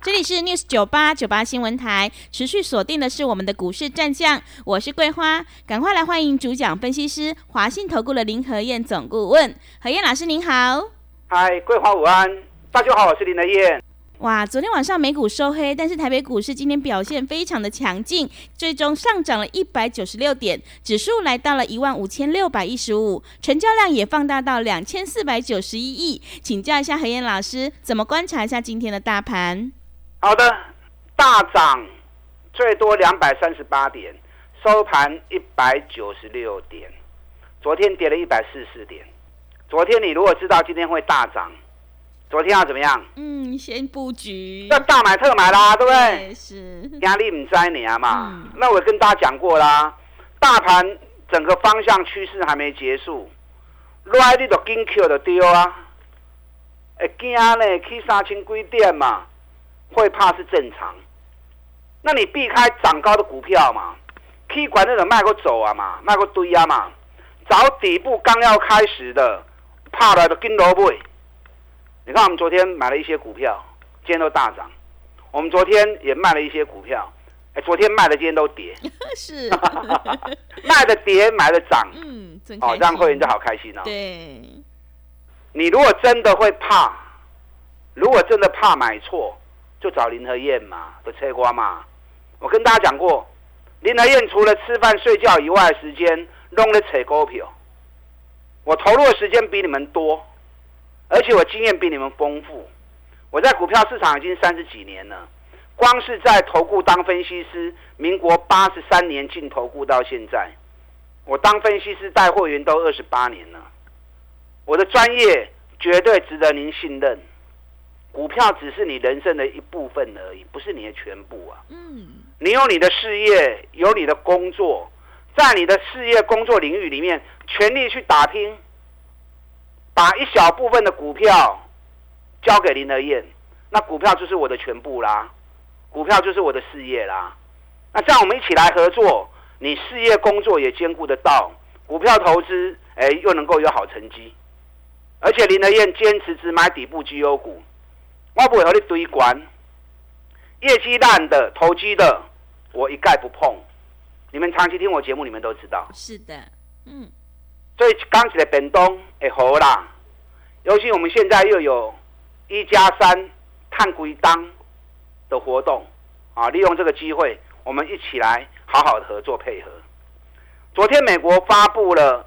这里是 News 九八九八新闻台，持续锁定的是我们的股市战将，我是桂花，赶快来欢迎主讲分析师华信投顾的林和燕总顾问，何燕老师您好。嗨，桂花午安，大家好，我是林和燕。哇，昨天晚上美股收黑，但是台北股市今天表现非常的强劲，最终上涨了一百九十六点，指数来到了一万五千六百一十五，成交量也放大到两千四百九十一亿。请教一下何燕老师，怎么观察一下今天的大盘？好的，大涨最多两百三十八点，收盘一百九十六点。昨天跌了一百四十四点。昨天你如果知道今天会大涨，昨天要怎么样？嗯，先布局。要大买特买啦，对不对？是。压力唔在你啊嘛。那我跟大家讲过啦，大盘整个方向趋势还没结束，来你就紧 Q 就丢啊。会惊呢，去三千几点嘛？会怕是正常，那你避开涨高的股票嘛？可以管那种卖过走啊嘛，卖过堆啊嘛，找底部刚要开始的，怕了的金萝卜。你看我们昨天买了一些股票，今天都大涨。我们昨天也卖了一些股票，哎，昨天卖的今天都跌。是，卖的跌，买的涨。嗯，哦，让会员就好开心哦。对。你如果真的会怕，如果真的怕买错。就找林和燕嘛的车瓜嘛，我跟大家讲过，林和燕除了吃饭睡觉以外的时间，弄了扯股票。我投入的时间比你们多，而且我经验比你们丰富。我在股票市场已经三十几年了，光是在投顾当分析师，民国八十三年进投顾到现在，我当分析师带货员都二十八年了。我的专业绝对值得您信任。股票只是你人生的一部分而已，不是你的全部啊。嗯，你有你的事业，有你的工作，在你的事业工作领域里面，全力去打拼，把一小部分的股票交给林德燕，那股票就是我的全部啦，股票就是我的事业啦。那这样我们一起来合作，你事业工作也兼顾得到，股票投资哎又能够有好成绩，而且林德燕坚持只买底部绩优股。我不会和你堆关，业绩烂的、投机的，我一概不碰。你们长期听我节目，你们都知道。是的，嗯。所以刚起来本东会好啦，尤其我们现在又有一加三碳归当的活动啊，利用这个机会，我们一起来好好的合作配合。昨天美国发布了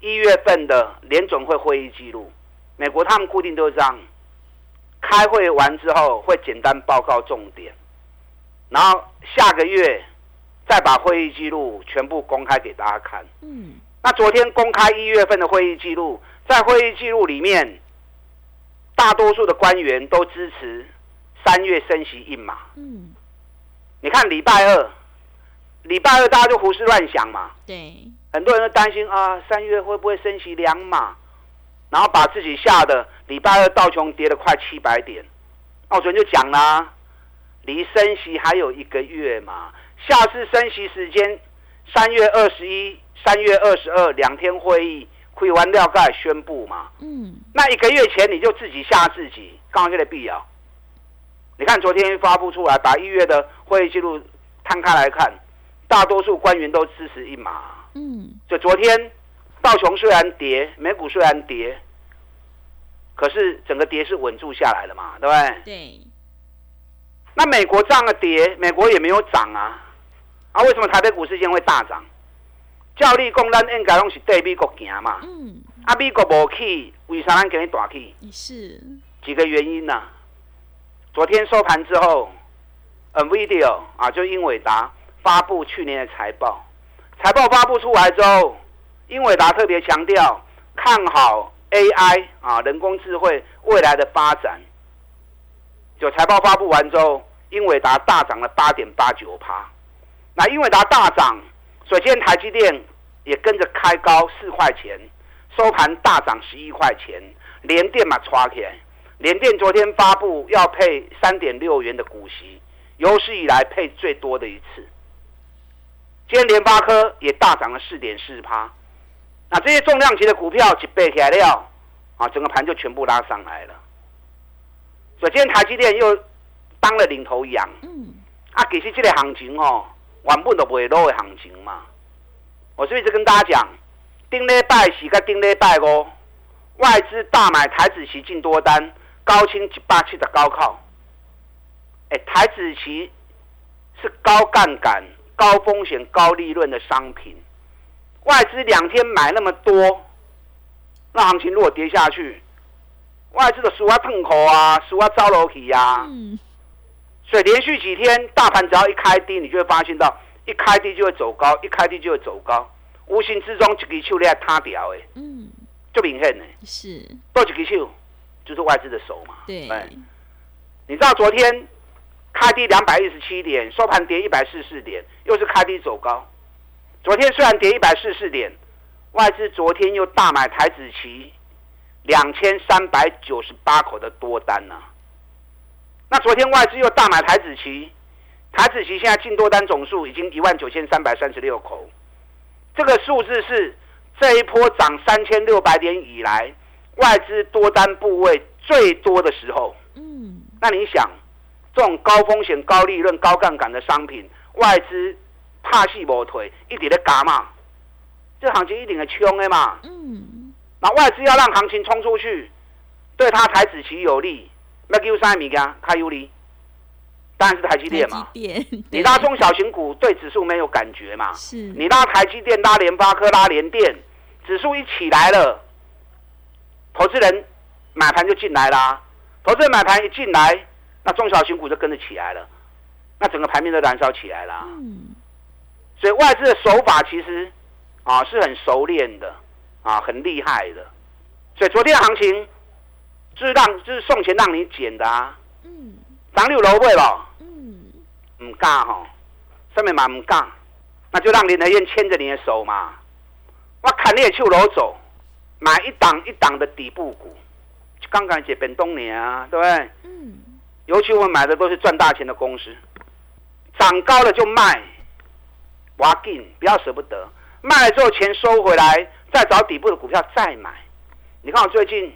一月份的联总会会议记录，美国他们固定都是这样。开会完之后会简单报告重点，然后下个月再把会议记录全部公开给大家看。嗯，那昨天公开一月份的会议记录，在会议记录里面，大多数的官员都支持三月升息一码。嗯，你看礼拜二，礼拜二大家就胡思乱想嘛。对，很多人都担心啊，三月会不会升息两码？然后把自己吓得礼拜二道琼跌了快七百点，那我昨天就讲啦，离升息还有一个月嘛，下次升息时间三月二十一、三月二十二两天会议，会完料盖宣布嘛。嗯，那一个月前你就自己吓自己，刚好就得必要。你看昨天发布出来，把一月的会议记录摊开来看，大多数官员都支持一码。嗯，就昨天。道琼虽然跌，美股虽然跌，可是整个跌是稳住下来了嘛，对不对？对。那美国涨了跌，美国也没有涨啊，啊，为什么台北股市现在会大涨？照例讲，咱应该拢是对美国行嘛。嗯。啊，美国无去，为啥咱给你大去？是。几个原因呐？昨天收盘之后，NVIDIA 啊，就英伟达发布去年的财报，财报发布出来之后。英伟达特别强调看好 AI 啊，人工智慧未来的发展。就财报发布完之后，英伟达大涨了八点八九趴。那英伟达大涨，首先台积电也跟着开高四块钱，收盘大涨十一块钱。联电嘛，抓起来，联电昨天发布要配三点六元的股息，有史以来配最多的一次。今天联发科也大涨了四点四趴。那这些重量级的股票一背起来了，啊，整个盘就全部拉上来了。所以今天台积电又当了领头羊。嗯。啊，其实这个行情哦，原本都不会落的行情嘛。我是不是跟大家讲，顶礼拜四跟顶礼拜五，外资大买台子期进多单，高清一百七的高靠。哎，台子期是高杠杆、高风险、高利润的商品。外资两天买那么多，那行情如果跌下去，外资的输啊痛口啊，输啊糟楼体呀。嗯。所以连续几天大盘只要一开低，你就会发现到一开低就会走高，一开低就会走高，无形之中一只手在塌掉，诶。嗯。就明显呢。是。多一只手，就是外资的手嘛。对。你知道昨天开低两百一十七点，收盘跌一百四十四点，又是开低走高。昨天虽然跌一百四十四点，外资昨天又大买台子期两千三百九十八口的多单呢。那昨天外资又大买台子期，台子期现在净多单总数已经一万九千三百三十六口，这个数字是这一波涨三千六百点以来外资多单部位最多的时候。嗯，那你想，这种高风险、高利润、高杠杆的商品，外资。怕死无退，一直咧加嘛，这行情一定会冲的嘛。嗯，那外资要让行情冲出去，对他台子期有利，那叫啥物件？它有利，当然是台积电嘛。你拉中小型股对指数没有感觉嘛？是。你拉台积电、拉联发科、拉联电，指数一起来了，投资人买盘就进来啦。投资人买盘一进来，那中小型股就跟着起来了，那整个盘面都燃烧起来了。嗯。所以外资的手法其实啊是很熟练的啊，很厉害的。所以昨天的行情就是让就是送钱让你捡的啊。嗯。涨六楼位了。嗯。唔干哈，上面嘛唔干，那就让林德燕牵着你的手嘛。我砍你也去楼走，买一档一档的底部股，刚刚解本东年啊，对不对？嗯。尤其我们买的都是赚大钱的公司，涨高了就卖。挖紧，不要舍不得，卖了之后钱收回来，再找底部的股票再买。你看我最近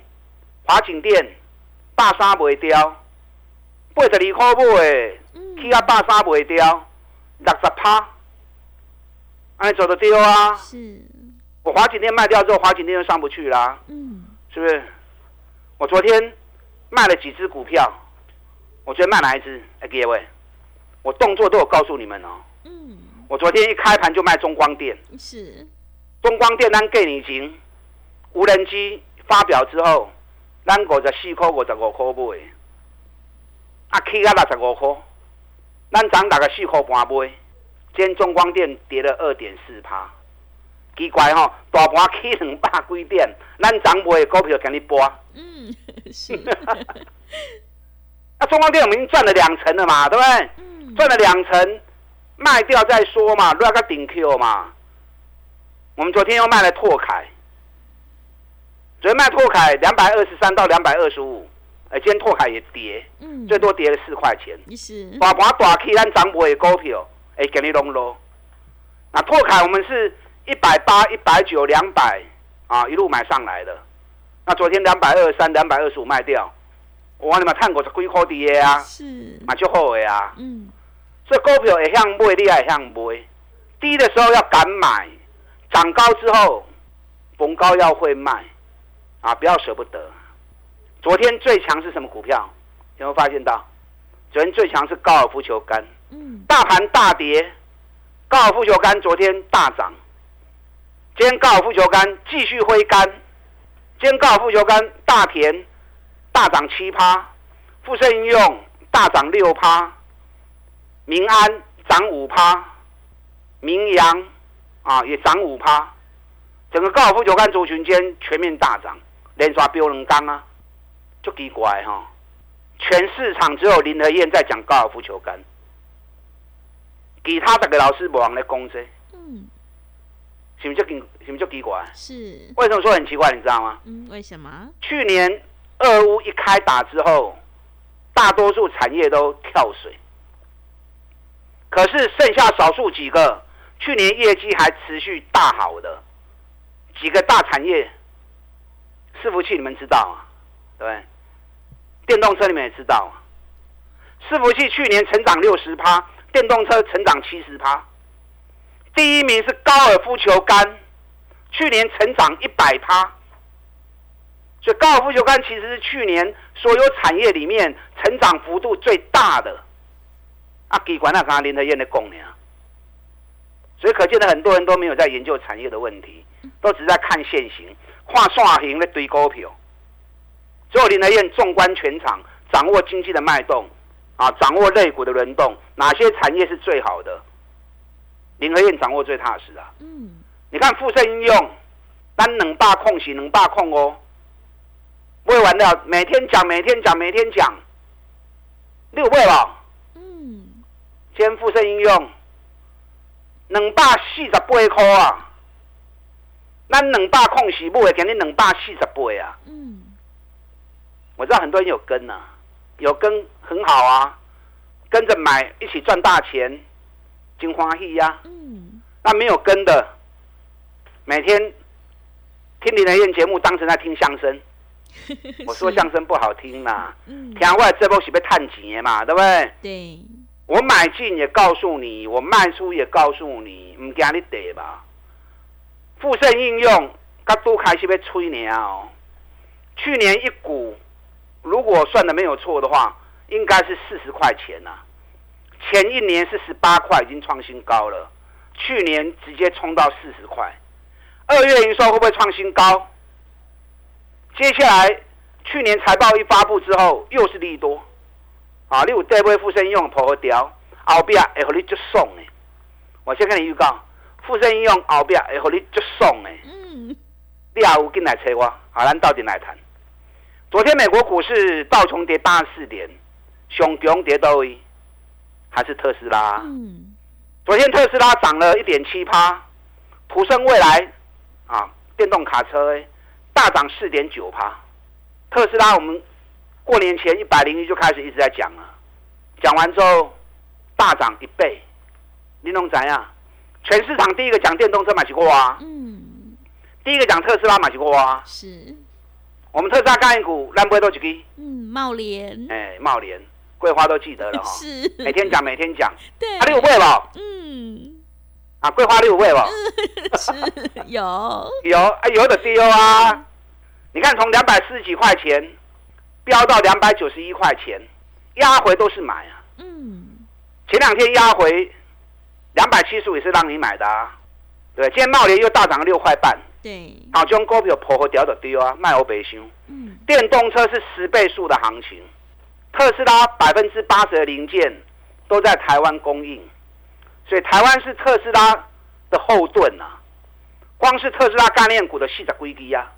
华景店大沙不会掉，八十二块买，起啊大沙不会掉，六十趴，哎走得丢啊！是，我华景店卖掉之后，华景店就上不去啦。嗯，是不是？我昨天卖了几只股票，我昨天卖哪一只？哎，各位，我动作都有告诉你们哦。嗯。我昨天一开盘就卖中光电，是。中光电咱给你钱，无人机发表之后，咱五十四块五十五块买，啊起啊六十五块，咱涨大概四块半买，今天中光电跌了二点四趴，奇怪吼，大盘起两百几点，咱涨买的股票给你播，嗯是，啊中光电我们已经赚了两成了嘛，对不对？嗯，赚了两成。卖掉再说嘛，不要个顶 Q 嘛。我们昨天又卖了拓凯，昨天卖拓凯两百二十三到两百二十五，哎，今天拓凯也跌，嗯，最多跌了四块钱。是，把盘大 K 咱涨不的股票，哎，给你弄咯。那拓凯我们是一百八、一百九、两百啊，一路买上来的。那昨天两百二十三、两百二十五卖掉，我你们看过是几块跌啊？是，买就好的啊。嗯。这股票也向买，你也向买。低的时候要敢买，涨高之后逢高要会卖，啊，不要舍不得。昨天最强是什么股票？有没有发现到？昨天最强是高尔夫球杆。嗯。大盘大跌，高尔夫球杆昨天大涨。今天高尔夫球杆继续挥杆。今天高尔夫球杆大田大涨七趴，富盛应用大涨六趴。民安涨五趴，民扬啊也涨五趴，整个高尔夫球杆族群间全面大涨，连刷标两缸啊，就奇怪哈！全市场只有林和燕在讲高尔夫球杆，其他这个老师无人来攻这。嗯。是不是就奇是不是就奇怪？是，为什么说很奇怪？你知道吗？嗯，为什么？去年俄乌一开打之后，大多数产业都跳水，可是剩下少数几个去年业绩还持续大好的几个大产业，伺服器你们知道啊？对，电动车你们也知道啊。伺服器去年成长六十趴，电动车成长七十趴。第一名是高尔夫球杆，去年成长一百趴。所以高尔夫球杆其实是去年所有产业里面成长幅度最大的。啊，机关那刚刚林德燕的供呢？所以可见的很多人都没有在研究产业的问题，都只在看现行，画线型的堆股票。只有林德燕纵观全场，掌握经济的脉动。啊，掌握肋骨的轮动，哪些产业是最好的？林和燕掌握最踏实啊。嗯，你看富盛应用，单能霸控洗能霸控哦，不会完了，每天讲，每天讲，每天讲，六倍了。天富盛应用冷霸四十八块啊，咱冷霸控洗不会给你冷霸四十八啊。嗯，我知道很多人有跟呐。有跟很好啊，跟着买一起赚大钱，金花喜呀。嗯。那没有跟的，每天听林德燕节目当成在听相声。我说相声不好听嘛。嗯。听我这波是被探钱嘛，对不对？对。我买进也告诉你，我卖出也告诉你，唔惊你跌吧。富盛应用，它都开始被吹年哦。去年一股。如果算的没有错的话，应该是四十块钱呐。前一年是十八块，已经创新高了。去年直接冲到四十块，二月营收会不会创新高？接下来，去年财报一发布之后，又是利多啊！你有代位富生用破掉，后壁会和你就送呢。我先跟你预告，富生用后壁会和你就送呢。嗯，你也有进来找我，好，咱到底来谈。昨天美国股市道琼跌八十四点，熊熊跌到位，还是特斯拉。嗯，昨天特斯拉涨了一点七趴，普生未来啊，电动卡车大涨四点九趴。特斯拉我们过年前一百零一就开始一直在讲了，讲完之后大涨一倍，你弄怎样？全市场第一个讲电动车买起过啊？嗯，第一个讲特斯拉买起过啊？是。我们特斯拉概念股，烂不会多几个。嗯，茂联。哎，茂联，桂花都记得了哈。是。每天讲，每天讲。对。啊，你有会吧？嗯。啊，桂花你有会吧？是。有。有啊，有的丢啊！你看，从两百四十几块钱飙到两百九十一块钱，压回都是买啊。嗯。前两天压回两百七十五也是让你买的啊。对，今天茂联又大涨了六块半。对，好，将股票破和掉的丢啊，卖欧北修。嗯，电动车是十倍数的行情，特斯拉百分之八十的零件都在台湾供应，所以台湾是特斯拉的后盾啊。光是特斯拉概念股的细则规低啊，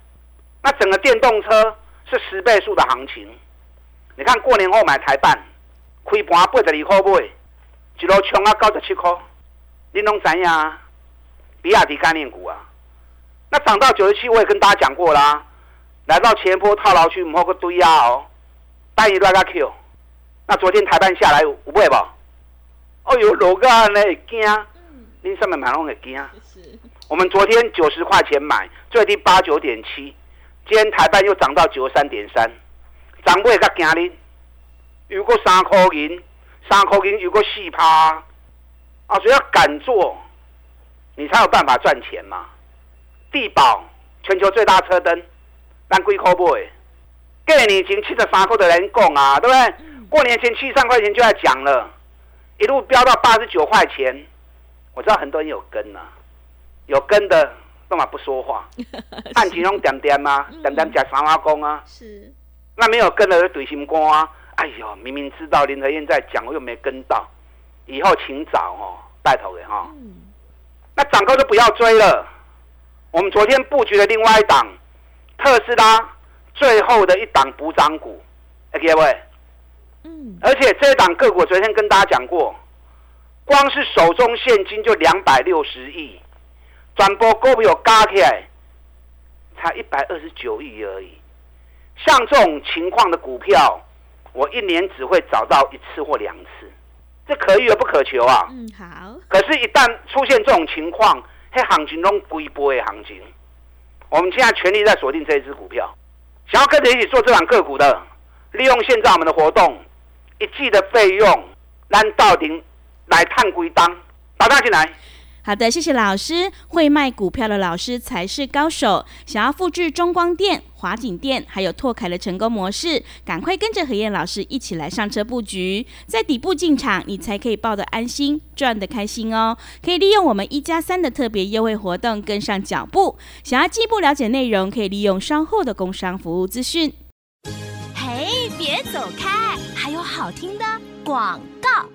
那整个电动车是十倍数的行情。你看过年后买台办，开盘八十二块买，一路冲啊九十七块，你拢知影？比亚迪概念股啊。那涨到九十七，我也跟大家讲过啦。来到前坡套牢区，摸个堆啊哦，单一拉拉 Q。那昨天台半下来有买不？哦哟，老个呢会惊，你上面买拢会惊。我们昨天九十块钱买，最低八九点七，今天台半又涨到九十三点三，涨不会较惊哩。如果三块银，三块银如果四趴，啊，所以要敢做，你才有办法赚钱嘛。地保全球最大车灯，咱几块买？过年前七十三块的人讲啊，对不对？过年前七十三块钱就要讲了，一路飙到八十九块钱。我知道很多人有跟呐，有跟的干嘛不说话？按其中点点啊？点点讲三花工啊？是。那没有跟的就怼心肝啊！哎呦，明明知道林德燕在讲，我又没跟到，以后请早哦，带头的哈。那涨高就不要追了。我们昨天布局的另外一档特斯拉最后的一档补涨股，OK 不？嗯。而且这一档个股昨天跟大家讲过，光是手中现金就两百六十亿，转播股票加起来才一百二十九亿而已。像这种情况的股票，我一年只会找到一次或两次，这可遇而不可求啊。嗯，好。可是，一旦出现这种情况，嘿，行情中归波的行情，我们现在全力在锁定这一只股票，想要跟着一起做这档个股的，利用现在我们的活动，一季的费用，让到顶来探归当，打大进来。好的，谢谢老师。会卖股票的老师才是高手。想要复制中光电、华景电还有拓凯的成功模式，赶快跟着何燕老师一起来上车布局，在底部进场，你才可以抱得安心，赚得开心哦。可以利用我们一加三的特别优惠活动跟上脚步。想要进一步了解内容，可以利用稍后的工商服务资讯。嘿，别走开，还有好听的广告。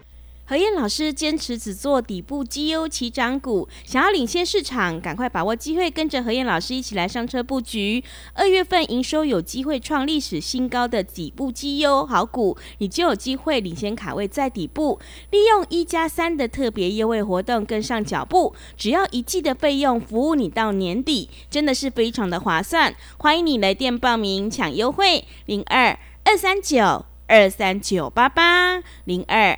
何燕老师坚持只做底部绩优起涨股，想要领先市场，赶快把握机会，跟着何燕老师一起来上车布局。二月份营收有机会创历史新高，的底部绩优好股，你就有机会领先卡位在底部。利用一加三的特别优惠活动，跟上脚步，只要一季的费用，服务你到年底，真的是非常的划算。欢迎你来电报名抢优惠，零二二三九二三九八八零二。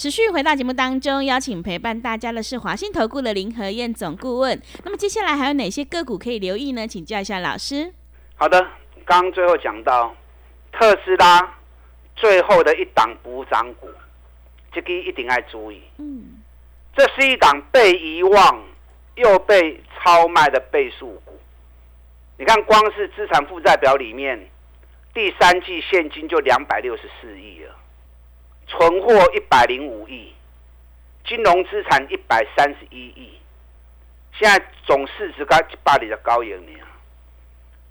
持续回到节目当中，邀请陪伴大家的是华信投顾的林和燕总顾问。那么接下来还有哪些个股可以留意呢？请教一下老师。好的，刚刚最后讲到特斯拉最后的一档补涨股，这个一定要注意。嗯，这是一档被遗忘又被超卖的倍数股。你看，光是资产负债表里面，第三季现金就两百六十四亿了。存货一百零五亿，金融资产一百三十一亿，现在总市值该把你的高一年。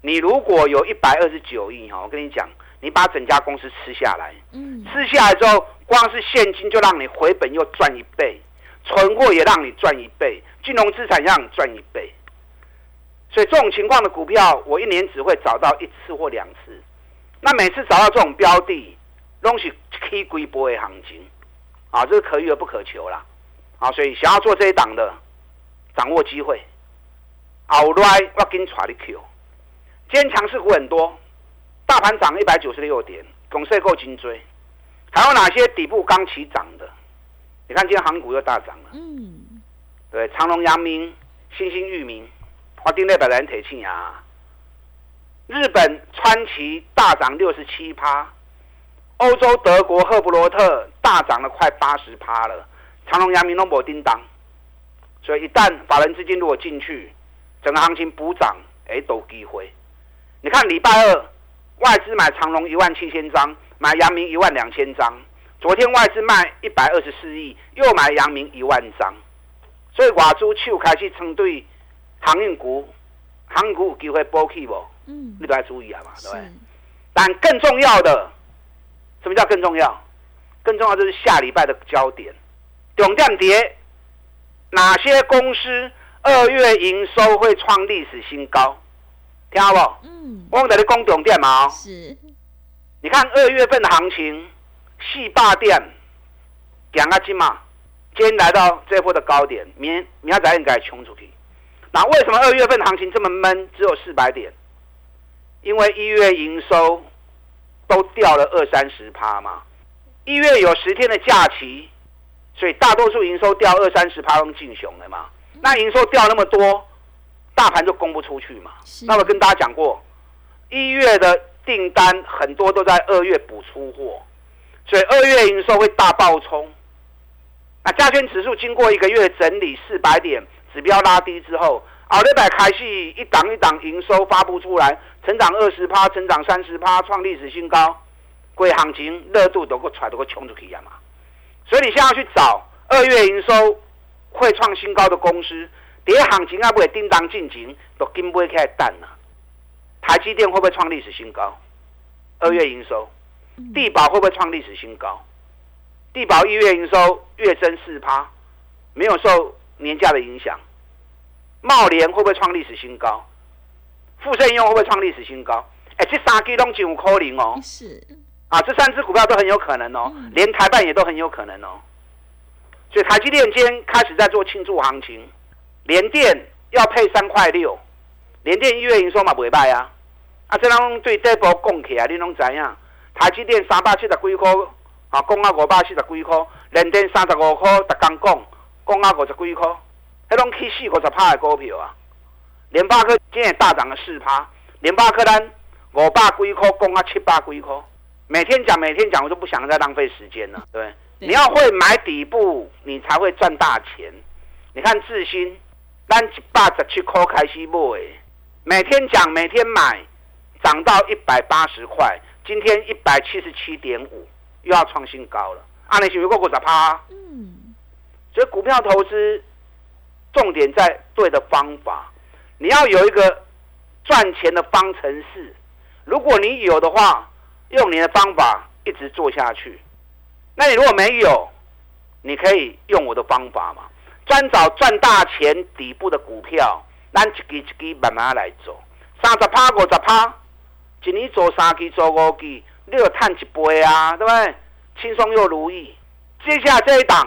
你如果有一百二十九亿哈，我跟你讲，你把整家公司吃下来，嗯，吃下来之后，光是现金就让你回本又赚一倍，存货也让你赚一倍，金融资产让你赚一倍。所以这种情况的股票，我一年只会找到一次或两次。那每次找到这种标的。东西起规波的行情，啊，这是可遇而不可求啦，啊，所以想要做这一档的，掌握机会，后来我跟带你 Q，今天强势股很多，大盘涨一百九十六点，公司够颈椎，还有哪些底部刚起涨的？你看今天航股又大涨了，嗯，对，长隆、阳明、新兴、域名，我盯那百人铁气啊，日本川崎大涨六十七趴。欧洲德国赫伯罗特大涨了快八十趴了，长隆、阳明、龙博叮当，所以一旦法人资金如果进去，整个行情补涨，哎，都机会。你看礼拜二外资买长隆一万七千张，买阳明一万两千张，昨天外资卖一百二十四亿，又买阳明一万张，所以外资手开始针对航运股，航运股有机会补起不？嗯，你都要注意啊嘛，对不对？但更重要的。什么叫更重要？更重要就是下礼拜的焦点，重点跌，哪些公司二月营收会创历史新高？听好不？嗯。我在你讲重点嘛。是。你看二月份的行情，细霸店两个金嘛，今天来到这波的高点，明明天再应该冲出去。那为什么二月份行情这么闷，只有四百点？因为一月营收。都掉了二三十趴嘛，一月有十天的假期，所以大多数营收掉二三十趴都进熊了嘛。那营收掉那么多，大盘就供不出去嘛。那我跟大家讲过，一月的订单很多都在二月补出货，所以二月营收会大爆冲。那加权指数经过一个月整理四百点，指标拉低之后。好，礼拜开始一档一档营收发布出来，成长二十趴，成长三十趴，创历史新高，贵行情热度都够踹，都够冲出去呀嘛。所以你现在去找二月营收会创新高的公司，跌行情啊不会叮当进行，都跟不开蛋了。台积电会不会创历史新高？二月营收，地保会不会创历史新高？地保一月营收月增四趴，没有受年假的影响。茂联会不会创历史新高？富盛用会不会创历史新高？哎，这三支拢真有可能哦。是啊，这三只股票都很有可能哦，连台办也都很有可能哦。所以台积电今天开始在做庆祝行情，联电要配三块六，联电一月营收嘛不会败啊。啊，这拢对这波供起来，你拢知影？台积电三百七十几块，啊，讲啊五百四十几块，联电三十五块，逐工讲，讲啊五十几块，迄拢起四五十趴的股票啊。联发科今天也大涨了四趴，联发科单五百几块，讲啊七百几块，每天讲每天讲，我都不想再浪费时间了，对。你要会买底部，你才会赚大钱。你看智新，单一百十七块开始买，每天讲每天买，涨到一百八十块，今天一百七十七点五，又要创新高了。阿你是有过五十趴？嗯。所以股票投资重点在对的方法，你要有一个赚钱的方程式。如果你有的话，用你的方法一直做下去。那你如果没有，你可以用我的方法嘛，专找赚大钱底部的股票，咱一支一支慢慢来做，三十趴五十趴，一年做三期做五期，你有赚一倍啊，对不对？轻松又如意。接下来这一档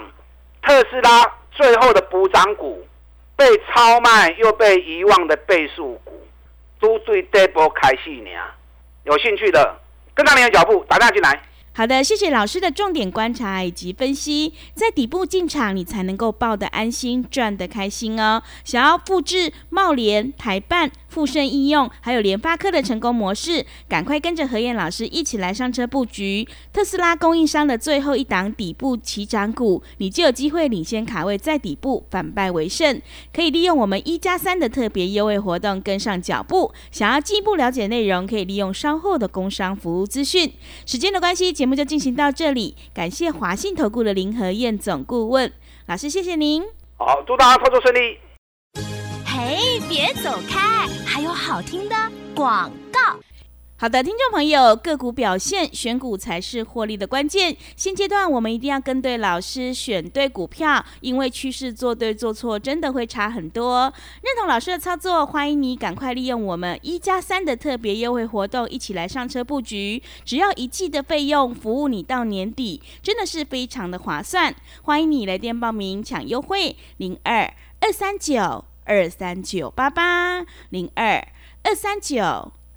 特斯拉最后的补涨股，被超卖又被遗忘的倍数股，都对这波开戏呢。有兴趣的，跟上你的脚步，打电话进来。好的，谢谢老师的重点观察以及分析，在底部进场，你才能够抱得安心，赚得开心哦。想要复制茂联、台办、富盛应用还有联发科的成功模式，赶快跟着何燕老师一起来上车布局特斯拉供应商的最后一档底部起涨股，你就有机会领先卡位在底部，反败为胜。可以利用我们一加三的特别优惠活动跟上脚步。想要进一步了解内容，可以利用稍后的工商服务资讯。时间的关系。节目就进行到这里，感谢华信投顾的林和燕总顾问老师，谢谢您。好，祝大家操作顺利。嘿，别走开，还有好听的广告。好的，听众朋友，个股表现选股才是获利的关键。现阶段我们一定要跟对老师，选对股票，因为趋势做对做错真的会差很多。认同老师的操作，欢迎你赶快利用我们一加三的特别优惠活动，一起来上车布局。只要一季的费用，服务你到年底，真的是非常的划算。欢迎你来电报名抢优惠，零二二三九二三九八八零二二三九。